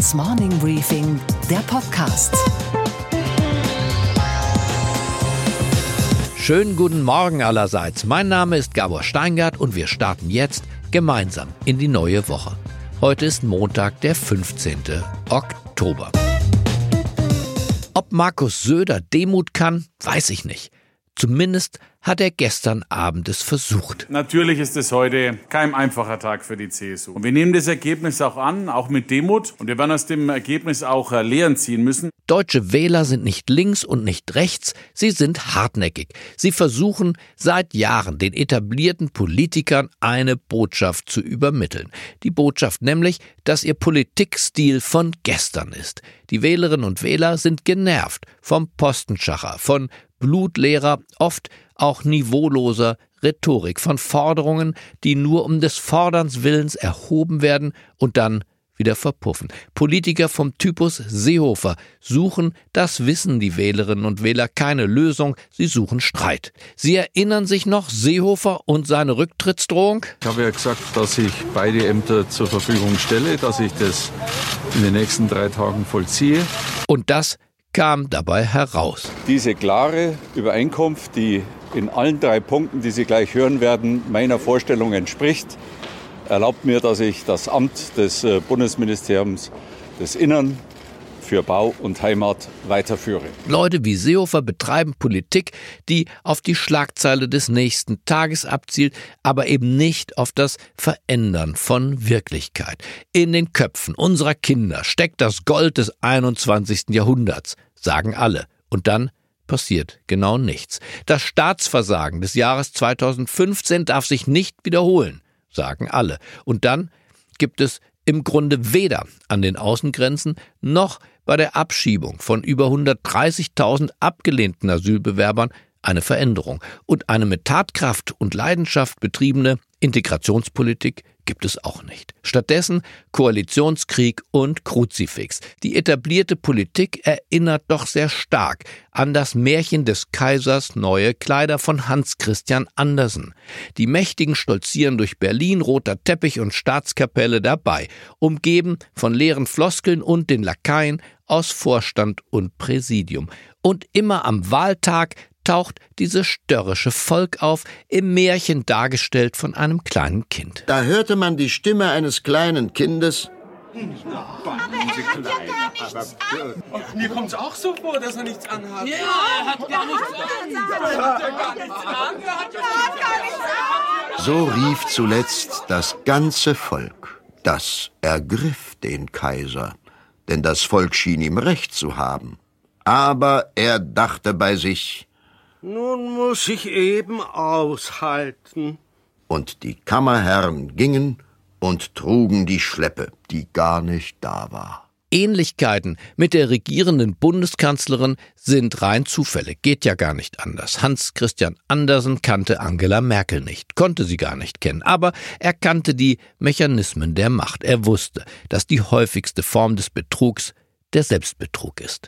Handelsblatts Morning Briefing, der Podcast. Schönen guten Morgen allerseits. Mein Name ist Gabor Steingart und wir starten jetzt gemeinsam in die neue Woche. Heute ist Montag, der 15. Oktober. Ob Markus Söder Demut kann, weiß ich nicht. Zumindest hat er gestern Abend es versucht. Natürlich ist es heute kein einfacher Tag für die CSU. Und wir nehmen das Ergebnis auch an, auch mit Demut. Und wir werden aus dem Ergebnis auch äh, Lehren ziehen müssen. Deutsche Wähler sind nicht links und nicht rechts, sie sind hartnäckig. Sie versuchen seit Jahren den etablierten Politikern eine Botschaft zu übermitteln. Die Botschaft nämlich, dass ihr Politikstil von gestern ist. Die Wählerinnen und Wähler sind genervt vom Postenschacher, von blutleerer, oft auch niveauloser Rhetorik von Forderungen, die nur um des Forderns Willens erhoben werden und dann wieder verpuffen. Politiker vom Typus Seehofer suchen, das wissen die Wählerinnen und Wähler, keine Lösung, sie suchen Streit. Sie erinnern sich noch Seehofer und seine Rücktrittsdrohung? Ich habe ja gesagt, dass ich beide Ämter zur Verfügung stelle, dass ich das in den nächsten drei Tagen vollziehe. Und das kam dabei heraus. Diese klare Übereinkunft, die in allen drei Punkten, die Sie gleich hören werden, meiner Vorstellung entspricht, erlaubt mir, dass ich das Amt des äh, Bundesministeriums des Innern für Bau und Heimat weiterführe. Leute wie Seehofer betreiben Politik, die auf die Schlagzeile des nächsten Tages abzielt, aber eben nicht auf das Verändern von Wirklichkeit. In den Köpfen unserer Kinder steckt das Gold des 21. Jahrhunderts, sagen alle. Und dann passiert genau nichts. Das Staatsversagen des Jahres 2015 darf sich nicht wiederholen, sagen alle. Und dann gibt es im Grunde weder an den Außengrenzen noch bei der Abschiebung von über 130.000 abgelehnten Asylbewerbern eine Veränderung und eine mit Tatkraft und Leidenschaft betriebene Integrationspolitik gibt es auch nicht. Stattdessen Koalitionskrieg und Kruzifix. Die etablierte Politik erinnert doch sehr stark an das Märchen des Kaisers Neue Kleider von Hans Christian Andersen. Die Mächtigen stolzieren durch Berlin, roter Teppich und Staatskapelle dabei, umgeben von leeren Floskeln und den Lakaien aus Vorstand und Präsidium. Und immer am Wahltag taucht dieses störrische Volk auf, im Märchen dargestellt von einem kleinen Kind. Da hörte man die Stimme eines kleinen Kindes. Aber er hat ja gar nichts an. Mir kommt es auch so vor, dass er nichts anhat. Ja, er hat gar nichts an. Er hat gar nichts an. Er hat gar nichts an. So rief zuletzt das ganze Volk. Das ergriff den Kaiser, denn das Volk schien ihm recht zu haben. Aber er dachte bei sich, nun muss ich eben aushalten. Und die Kammerherren gingen und trugen die Schleppe, die gar nicht da war. Ähnlichkeiten mit der regierenden Bundeskanzlerin sind rein zufällig, geht ja gar nicht anders. Hans Christian Andersen kannte Angela Merkel nicht, konnte sie gar nicht kennen, aber er kannte die Mechanismen der Macht. Er wusste, dass die häufigste Form des Betrugs der Selbstbetrug ist.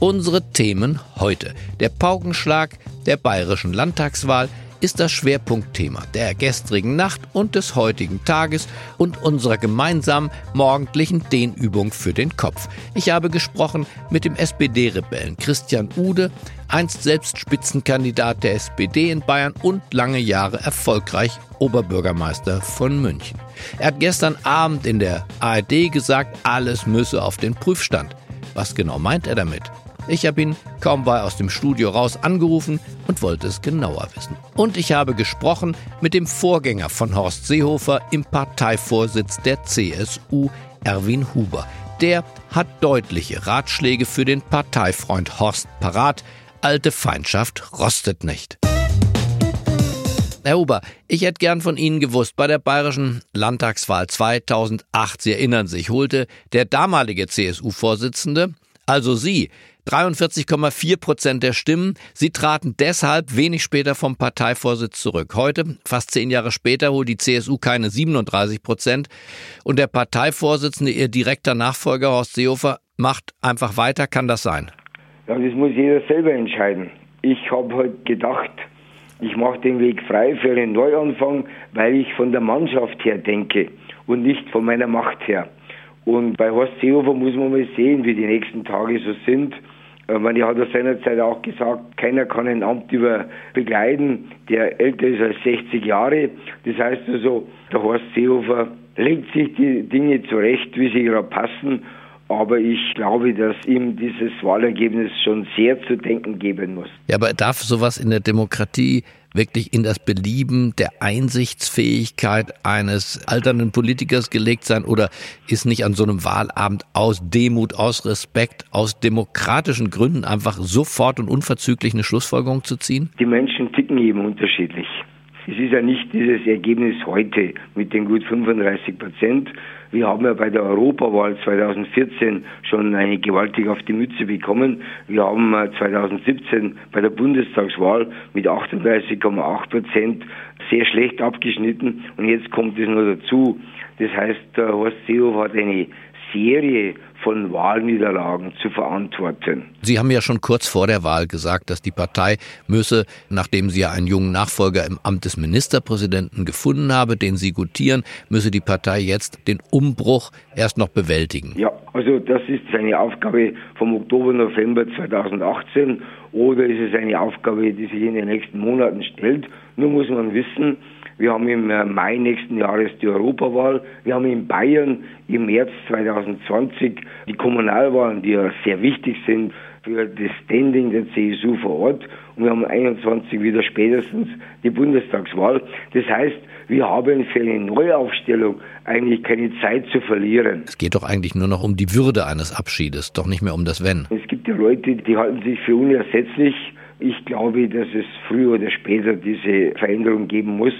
Unsere Themen heute. Der Paukenschlag der bayerischen Landtagswahl ist das Schwerpunktthema der gestrigen Nacht und des heutigen Tages und unserer gemeinsamen morgendlichen Dehnübung für den Kopf. Ich habe gesprochen mit dem SPD-Rebellen Christian Ude, einst selbst Spitzenkandidat der SPD in Bayern und lange Jahre erfolgreich Oberbürgermeister von München. Er hat gestern Abend in der ARD gesagt, alles müsse auf den Prüfstand. Was genau meint er damit? Ich habe ihn kaum bei aus dem Studio raus angerufen und wollte es genauer wissen. Und ich habe gesprochen mit dem Vorgänger von Horst Seehofer im Parteivorsitz der CSU, Erwin Huber. Der hat deutliche Ratschläge für den Parteifreund Horst parat. Alte Feindschaft rostet nicht. Herr Huber, ich hätte gern von Ihnen gewusst, bei der bayerischen Landtagswahl 2008, Sie erinnern sich, holte der damalige CSU-Vorsitzende, also Sie, 43,4 Prozent der Stimmen. Sie traten deshalb wenig später vom Parteivorsitz zurück. Heute, fast zehn Jahre später, holt die CSU keine 37 Prozent. Und der Parteivorsitzende, ihr direkter Nachfolger Horst Seehofer, macht einfach weiter. Kann das sein? Ja, das muss jeder selber entscheiden. Ich habe heute halt gedacht, ich mache den Weg frei für einen Neuanfang, weil ich von der Mannschaft her denke und nicht von meiner Macht her. Und bei Horst Seehofer muss man mal sehen, wie die nächsten Tage so sind. Man hat ja seinerzeit auch gesagt, keiner kann ein Amt über begleiten, der älter ist als 60 Jahre. Das heißt also, der Horst Seehofer legt sich die Dinge zurecht, wie sie gerade passen. Aber ich glaube, dass ihm dieses Wahlergebnis schon sehr zu denken geben muss. Ja, aber darf sowas in der Demokratie wirklich in das Belieben der Einsichtsfähigkeit eines alternden Politikers gelegt sein oder ist nicht an so einem Wahlabend aus Demut, aus Respekt, aus demokratischen Gründen einfach sofort und unverzüglich eine Schlussfolgerung zu ziehen? Die Menschen ticken eben unterschiedlich. Es ist ja nicht dieses Ergebnis heute mit den gut 35 Prozent. Wir haben ja bei der Europawahl 2014 schon eine gewaltig auf die Mütze bekommen. Wir haben 2017 äh, bei der Bundestagswahl mit 38,8 Prozent sehr schlecht abgeschnitten. Und jetzt kommt es nur dazu. Das heißt, Horst Seehofer hat eine Serie von Wahlniederlagen zu verantworten. Sie haben ja schon kurz vor der Wahl gesagt, dass die Partei müsse, nachdem sie ja einen jungen Nachfolger im Amt des Ministerpräsidenten gefunden habe, den sie gutieren, müsse die Partei jetzt den Umbruch erst noch bewältigen. Ja, also das ist seine Aufgabe vom Oktober, November 2018 oder ist es eine Aufgabe, die sich in den nächsten Monaten stellt. Nur muss man wissen, wir haben im äh, Mai nächsten Jahres die Europawahl. Wir haben in Bayern im März 2020 die Kommunalwahlen, die ja sehr wichtig sind für das Standing der CSU vor Ort. Und wir haben 21 wieder spätestens die Bundestagswahl. Das heißt, wir haben für eine Neuaufstellung eigentlich keine Zeit zu verlieren. Es geht doch eigentlich nur noch um die Würde eines Abschiedes, doch nicht mehr um das Wenn. Es gibt ja Leute, die halten sich für unersetzlich. Ich glaube, dass es früher oder später diese Veränderung geben muss.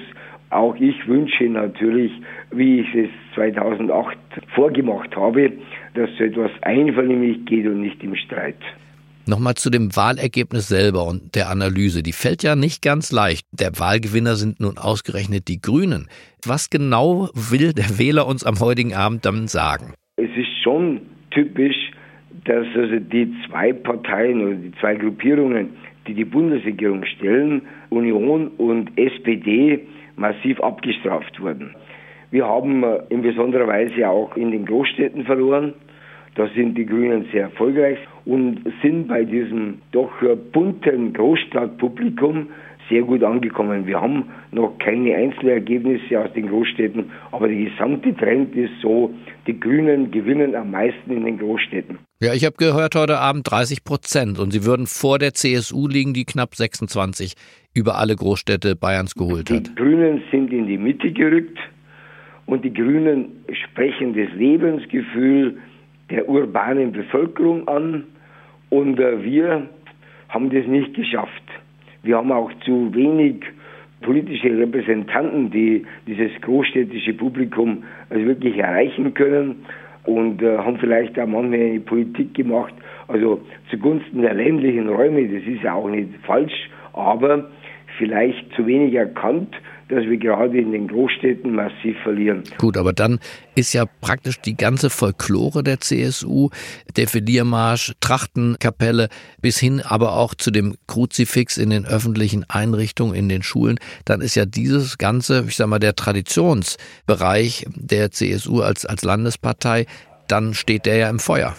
Auch ich wünsche natürlich, wie ich es 2008 vorgemacht habe, dass so etwas einvernehmlich geht und nicht im Streit. Nochmal zu dem Wahlergebnis selber und der Analyse. Die fällt ja nicht ganz leicht. Der Wahlgewinner sind nun ausgerechnet die Grünen. Was genau will der Wähler uns am heutigen Abend damit sagen? Es ist schon typisch, dass also die zwei Parteien oder die zwei Gruppierungen, die die Bundesregierung stellen, Union und SPD, massiv abgestraft wurden. Wir haben äh, in besonderer Weise auch in den Großstädten verloren. Da sind die Grünen sehr erfolgreich und sind bei diesem doch äh, bunten Großstadtpublikum sehr gut angekommen. Wir haben noch keine Einzelergebnisse aus den Großstädten, aber der gesamte Trend ist so, die Grünen gewinnen am meisten in den Großstädten. Ja, ich habe gehört heute Abend 30 Prozent und sie würden vor der CSU liegen, die knapp 26 über alle Großstädte Bayerns geholt hat. Die Grünen sind in die Mitte gerückt und die Grünen sprechen das Lebensgefühl der urbanen Bevölkerung an und äh, wir haben das nicht geschafft. Wir haben auch zu wenig politische Repräsentanten, die dieses großstädtische Publikum also wirklich erreichen können und äh, haben vielleicht auch manchmal eine Politik gemacht, also zugunsten der ländlichen Räume, das ist ja auch nicht falsch, aber vielleicht zu wenig erkannt, dass wir gerade in den Großstädten massiv verlieren. Gut, aber dann ist ja praktisch die ganze Folklore der CSU, der Filiermarsch, Trachtenkapelle bis hin aber auch zu dem Kruzifix in den öffentlichen Einrichtungen, in den Schulen, dann ist ja dieses ganze, ich sag mal, der Traditionsbereich der CSU als, als Landespartei, dann steht der ja im Feuer.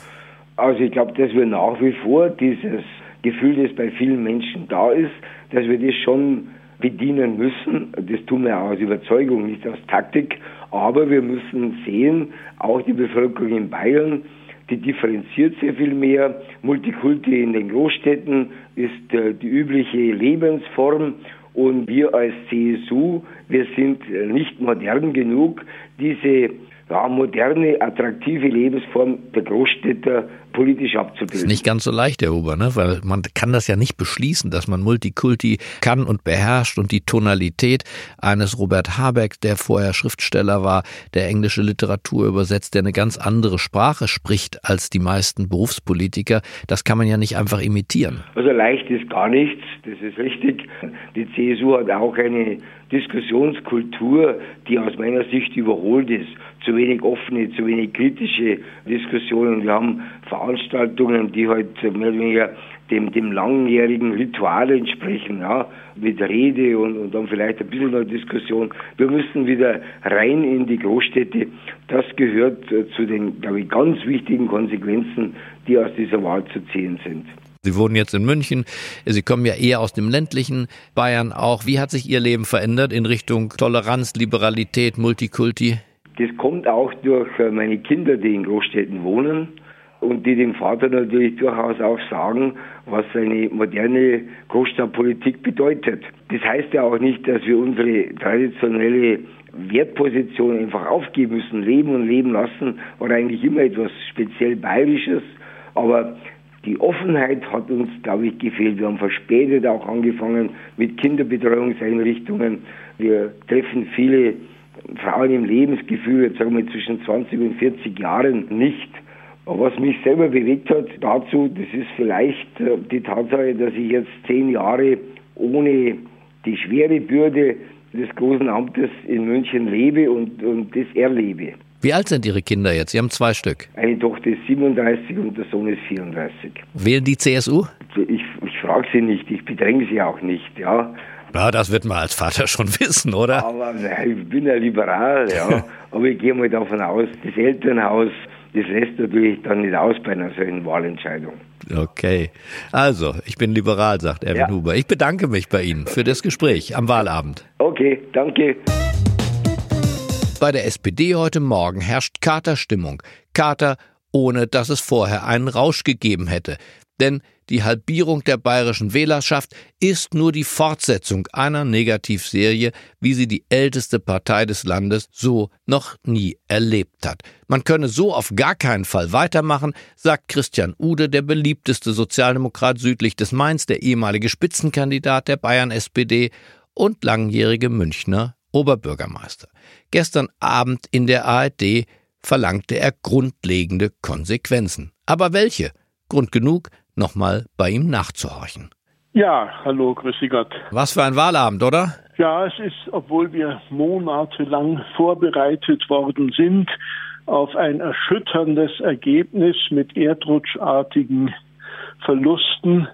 Also ich glaube, dass wir nach wie vor dieses Gefühl, das bei vielen Menschen da ist, dass wir das schon bedienen müssen. Das tun wir aus Überzeugung, nicht aus Taktik. Aber wir müssen sehen, auch die Bevölkerung in Bayern, die differenziert sehr viel mehr. Multikulti in den Großstädten ist äh, die übliche Lebensform. Und wir als CSU, wir sind äh, nicht modern genug, diese ja, moderne, attraktive Lebensform der Großstädter politisch abzubilden. Das ist nicht ganz so leicht, Herr Huber, ne? weil man kann das ja nicht beschließen, dass man Multikulti kann und beherrscht und die Tonalität eines Robert Habeck, der vorher Schriftsteller war, der englische Literatur übersetzt, der eine ganz andere Sprache spricht als die meisten Berufspolitiker, das kann man ja nicht einfach imitieren. Also leicht ist gar nichts, das ist richtig. Die CSU hat auch eine Diskussionskultur, die aus meiner Sicht überholt ist. Zu wenig offene, zu wenig kritische Diskussionen. Wir haben Veranstaltungen, die halt mehr oder weniger dem, dem langjährigen Ritual entsprechen, ja, mit Rede und, und dann vielleicht ein bisschen eine Diskussion. Wir müssen wieder rein in die Großstädte. Das gehört äh, zu den, glaube ich, ganz wichtigen Konsequenzen, die aus dieser Wahl zu ziehen sind. Sie wohnen jetzt in München. Sie kommen ja eher aus dem ländlichen Bayern auch. Wie hat sich Ihr Leben verändert in Richtung Toleranz, Liberalität, Multikulti? Das kommt auch durch äh, meine Kinder, die in Großstädten wohnen und die dem Vater natürlich durchaus auch sagen, was eine moderne Großstadtpolitik bedeutet. Das heißt ja auch nicht, dass wir unsere traditionelle Wertposition einfach aufgeben müssen. Leben und leben lassen war eigentlich immer etwas speziell Bayerisches, aber die Offenheit hat uns, glaube ich, gefehlt. Wir haben verspätet auch angefangen mit Kinderbetreuungseinrichtungen. Wir treffen viele Frauen im Lebensgefühl, jetzt sagen wir zwischen 20 und 40 Jahren nicht. Aber was mich selber bewegt hat dazu, das ist vielleicht äh, die Tatsache, dass ich jetzt zehn Jahre ohne die schwere Bürde des großen Amtes in München lebe und, und das erlebe. Wie alt sind Ihre Kinder jetzt? Sie haben zwei Stück. Eine Tochter ist 37 und der Sohn ist 34. Wählen die CSU? Ich, ich frage sie nicht, ich bedränge sie auch nicht, ja. Ja, das wird man als Vater schon wissen, oder? Aber nein, ich bin ja liberal, ja. Aber ich gehe mal davon aus, das Elternhaus, das lässt natürlich dann nicht aus bei einer solchen Wahlentscheidung. Okay. Also, ich bin liberal, sagt Erwin ja. Huber. Ich bedanke mich bei Ihnen für das Gespräch am Wahlabend. Okay, danke. Bei der SPD heute Morgen herrscht Katerstimmung. Kater, ohne dass es vorher einen Rausch gegeben hätte. Denn die Halbierung der bayerischen Wählerschaft ist nur die Fortsetzung einer Negativserie, wie sie die älteste Partei des Landes so noch nie erlebt hat. Man könne so auf gar keinen Fall weitermachen, sagt Christian Ude, der beliebteste Sozialdemokrat südlich des Mainz, der ehemalige Spitzenkandidat der Bayern SPD und langjährige Münchner Oberbürgermeister. Gestern Abend in der ARD verlangte er grundlegende Konsequenzen. Aber welche? Grund genug, nochmal bei ihm nachzuhorchen. Ja, hallo, grüße Gott. Was für ein Wahlabend, oder? Ja, es ist, obwohl wir monatelang vorbereitet worden sind, auf ein erschütterndes Ergebnis mit erdrutschartigen Verlusten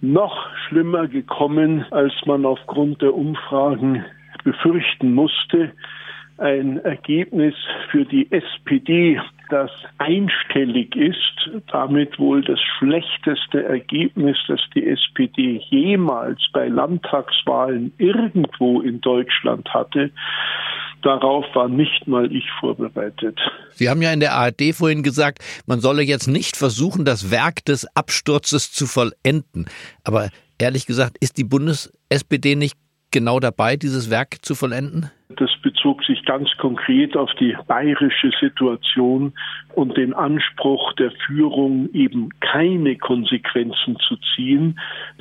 noch schlimmer gekommen, als man aufgrund der Umfragen befürchten musste, ein Ergebnis für die SPD, das einstellig ist, damit wohl das schlechteste Ergebnis, das die SPD jemals bei Landtagswahlen irgendwo in Deutschland hatte. Darauf war nicht mal ich vorbereitet. Sie haben ja in der ARD vorhin gesagt, man solle jetzt nicht versuchen, das Werk des Absturzes zu vollenden. Aber ehrlich gesagt, ist die Bundes-SPD nicht genau dabei, dieses Werk zu vollenden? Das bezog sich ganz konkret auf die bayerische Situation und den Anspruch der Führung, eben keine Konsequenzen zu ziehen,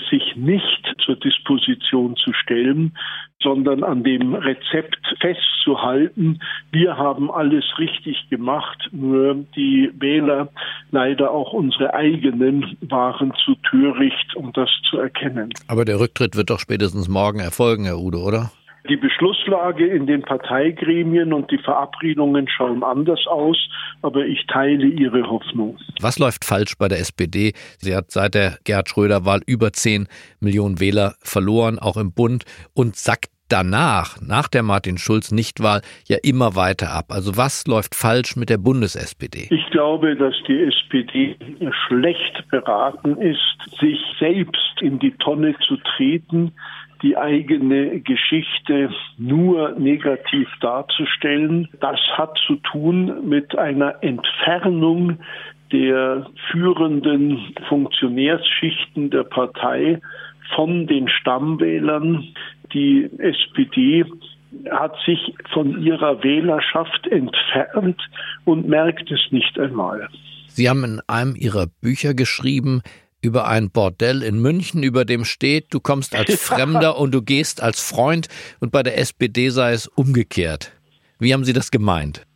sich nicht zur Disposition zu stellen, sondern an dem Rezept festzuhalten. Wir haben alles richtig gemacht, nur die Wähler, leider auch unsere eigenen, waren zu töricht, um das zu erkennen. Aber der Rücktritt wird doch spätestens morgen erfolgen, Herr Ude, oder? Die Beschlusslage in den Parteigremien und die Verabredungen schauen anders aus, aber ich teile Ihre Hoffnung. Was läuft falsch bei der SPD? Sie hat seit der Gerhard Schröder-Wahl über 10 Millionen Wähler verloren, auch im Bund, und sackt danach, nach der Martin Schulz-Nichtwahl, ja immer weiter ab. Also was läuft falsch mit der Bundes-SPD? Ich glaube, dass die SPD schlecht beraten ist, sich selbst in die Tonne zu treten, die eigene Geschichte nur negativ darzustellen. Das hat zu tun mit einer Entfernung der führenden Funktionärsschichten der Partei von den Stammwählern. Die SPD hat sich von ihrer Wählerschaft entfernt und merkt es nicht einmal. Sie haben in einem Ihrer Bücher geschrieben, über ein Bordell in München, über dem steht, du kommst als Fremder und du gehst als Freund und bei der SPD sei es umgekehrt. Wie haben Sie das gemeint?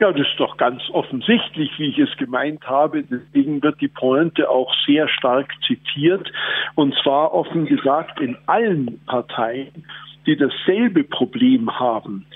Ja, das ist doch ganz offensichtlich, wie ich es gemeint habe. Deswegen wird die Pointe auch sehr stark zitiert. Und zwar offen gesagt in allen Parteien, die dasselbe Problem haben.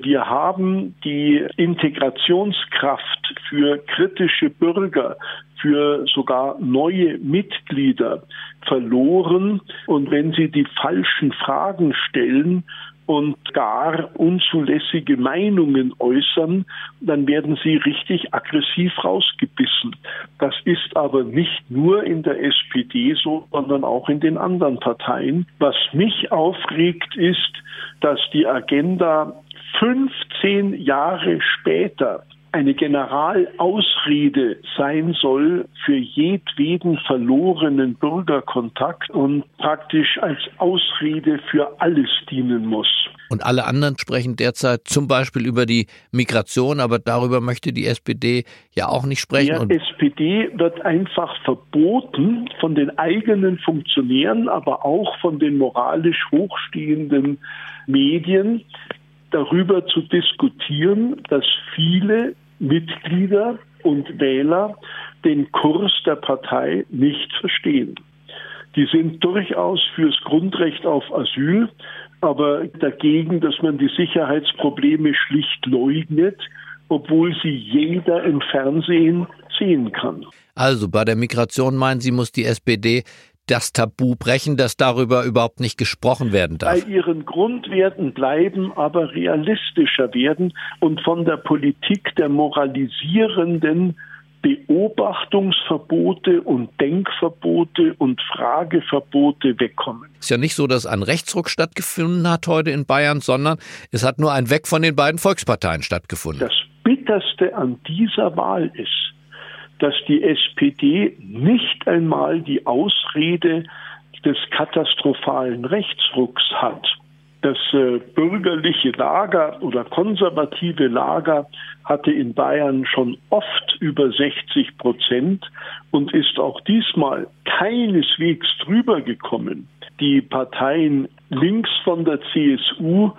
Wir haben die Integrationskraft für kritische Bürger, für sogar neue Mitglieder verloren. Und wenn sie die falschen Fragen stellen, und gar unzulässige Meinungen äußern, dann werden sie richtig aggressiv rausgebissen. Das ist aber nicht nur in der SPD so, sondern auch in den anderen Parteien. Was mich aufregt, ist, dass die Agenda 15 Jahre später eine Generalausrede sein soll für jedweden verlorenen Bürgerkontakt und praktisch als Ausrede für alles dienen muss. Und alle anderen sprechen derzeit zum Beispiel über die Migration, aber darüber möchte die SPD ja auch nicht sprechen. Der SPD wird einfach verboten von den eigenen Funktionären, aber auch von den moralisch hochstehenden Medien, darüber zu diskutieren, dass viele Mitglieder und Wähler den Kurs der Partei nicht verstehen. Die sind durchaus fürs Grundrecht auf Asyl, aber dagegen, dass man die Sicherheitsprobleme schlicht leugnet, obwohl sie jeder im Fernsehen sehen kann. Also bei der Migration meinen Sie, muss die SPD das Tabu brechen, dass darüber überhaupt nicht gesprochen werden darf? Bei ihren Grundwerten bleiben, aber realistischer werden und von der Politik der moralisierenden Beobachtungsverbote und Denkverbote und Frageverbote wegkommen. Es ist ja nicht so, dass ein Rechtsruck stattgefunden hat heute in Bayern, sondern es hat nur ein Weg von den beiden Volksparteien stattgefunden. Das Bitterste an dieser Wahl ist, dass die SPD nicht einmal die Ausrede des katastrophalen Rechtsrucks hat. Das äh, bürgerliche Lager oder konservative Lager hatte in Bayern schon oft über 60 Prozent und ist auch diesmal keineswegs drüber gekommen. Die Parteien links von der CSU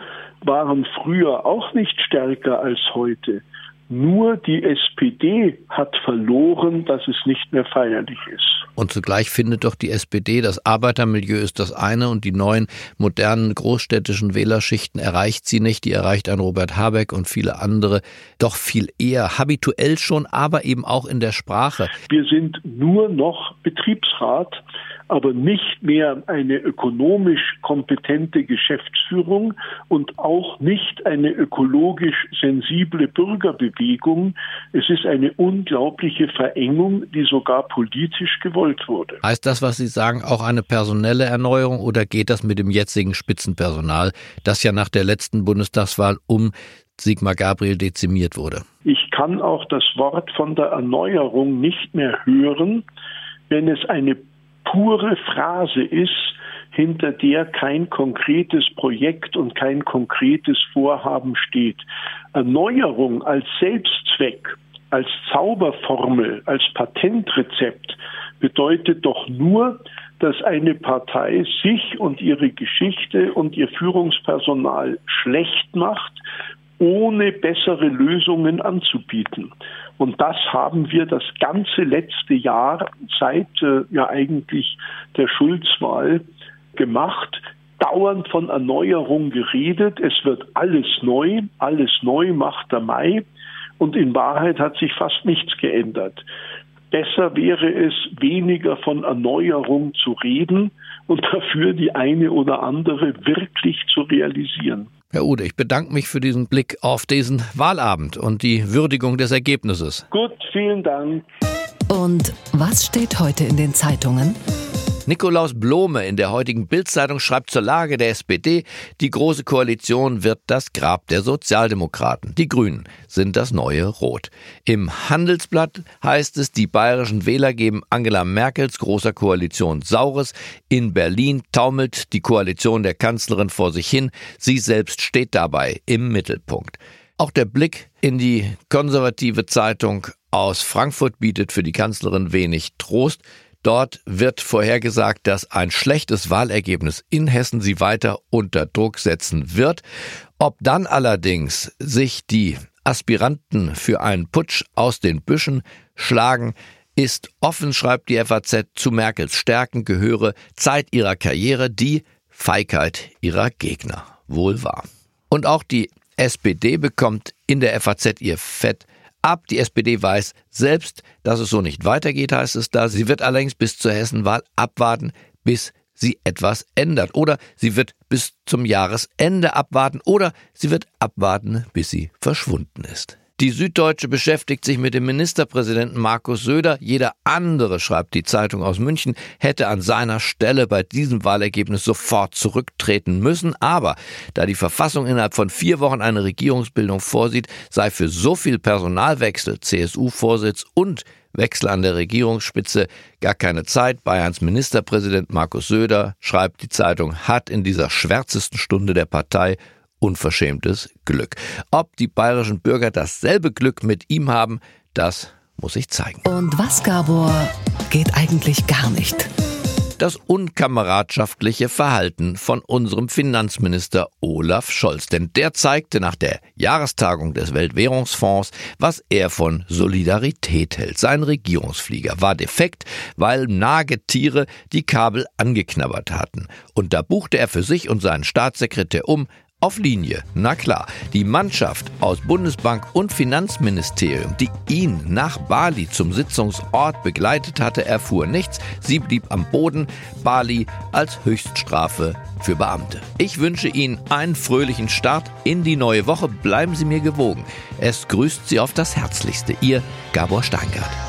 waren früher auch nicht stärker als heute. Nur die SPD hat verloren, dass es nicht mehr feierlich ist. Und zugleich findet doch die SPD, das Arbeitermilieu ist das eine und die neuen modernen großstädtischen Wählerschichten erreicht sie nicht. Die erreicht ein Robert Habeck und viele andere doch viel eher, habituell schon, aber eben auch in der Sprache. Wir sind nur noch Betriebsrat aber nicht mehr eine ökonomisch kompetente Geschäftsführung und auch nicht eine ökologisch sensible Bürgerbewegung. Es ist eine unglaubliche Verengung, die sogar politisch gewollt wurde. Heißt das, was Sie sagen, auch eine personelle Erneuerung oder geht das mit dem jetzigen Spitzenpersonal, das ja nach der letzten Bundestagswahl um Sigmar Gabriel dezimiert wurde? Ich kann auch das Wort von der Erneuerung nicht mehr hören, wenn es eine pure Phrase ist, hinter der kein konkretes Projekt und kein konkretes Vorhaben steht. Erneuerung als Selbstzweck, als Zauberformel, als Patentrezept bedeutet doch nur, dass eine Partei sich und ihre Geschichte und ihr Führungspersonal schlecht macht, ohne bessere Lösungen anzubieten. Und das haben wir das ganze letzte Jahr seit äh, ja eigentlich der Schulzwahl gemacht dauernd von Erneuerung geredet. Es wird alles neu, alles neu macht der Mai. Und in Wahrheit hat sich fast nichts geändert. Besser wäre es, weniger von Erneuerung zu reden und dafür die eine oder andere wirklich zu realisieren. Herr Ude, ich bedanke mich für diesen Blick auf diesen Wahlabend und die Würdigung des Ergebnisses. Gut, vielen Dank. Und was steht heute in den Zeitungen? Nikolaus Blome in der heutigen Bildzeitung schreibt zur Lage der SPD, die Große Koalition wird das Grab der Sozialdemokraten. Die Grünen sind das neue Rot. Im Handelsblatt heißt es, die bayerischen Wähler geben Angela Merkels großer Koalition Saures. In Berlin taumelt die Koalition der Kanzlerin vor sich hin. Sie selbst steht dabei im Mittelpunkt. Auch der Blick in die konservative Zeitung aus Frankfurt bietet für die Kanzlerin wenig Trost. Dort wird vorhergesagt, dass ein schlechtes Wahlergebnis in Hessen sie weiter unter Druck setzen wird. Ob dann allerdings sich die Aspiranten für einen Putsch aus den Büschen schlagen, ist offen, schreibt die FAZ, zu Merkels Stärken gehöre Zeit ihrer Karriere die Feigheit ihrer Gegner. Wohl wahr. Und auch die SPD bekommt in der FAZ ihr Fett ab. Die SPD weiß selbst, dass es so nicht weitergeht, heißt es da. Sie wird allerdings bis zur Hessenwahl abwarten, bis sie etwas ändert. Oder sie wird bis zum Jahresende abwarten. Oder sie wird abwarten, bis sie verschwunden ist. Die Süddeutsche beschäftigt sich mit dem Ministerpräsidenten Markus Söder. Jeder andere, schreibt die Zeitung aus München, hätte an seiner Stelle bei diesem Wahlergebnis sofort zurücktreten müssen. Aber da die Verfassung innerhalb von vier Wochen eine Regierungsbildung vorsieht, sei für so viel Personalwechsel, CSU-Vorsitz und Wechsel an der Regierungsspitze gar keine Zeit. Bayerns Ministerpräsident Markus Söder, schreibt die Zeitung, hat in dieser schwärzesten Stunde der Partei unverschämtes Glück. Ob die bayerischen Bürger dasselbe Glück mit ihm haben, das muss sich zeigen. Und was, Gabor, geht eigentlich gar nicht? das unkameradschaftliche Verhalten von unserem Finanzminister Olaf Scholz. Denn der zeigte nach der Jahrestagung des Weltwährungsfonds, was er von Solidarität hält. Sein Regierungsflieger war defekt, weil Nagetiere die Kabel angeknabbert hatten. Und da buchte er für sich und seinen Staatssekretär um auf Linie. Na klar, die Mannschaft aus Bundesbank und Finanzministerium, die ihn nach Bali zum Sitzungsort begleitet hatte, erfuhr nichts. Sie blieb am Boden. Bali als Höchststrafe für Beamte. Ich wünsche Ihnen einen fröhlichen Start in die neue Woche. Bleiben Sie mir gewogen. Es grüßt Sie auf das Herzlichste. Ihr Gabor Steingart.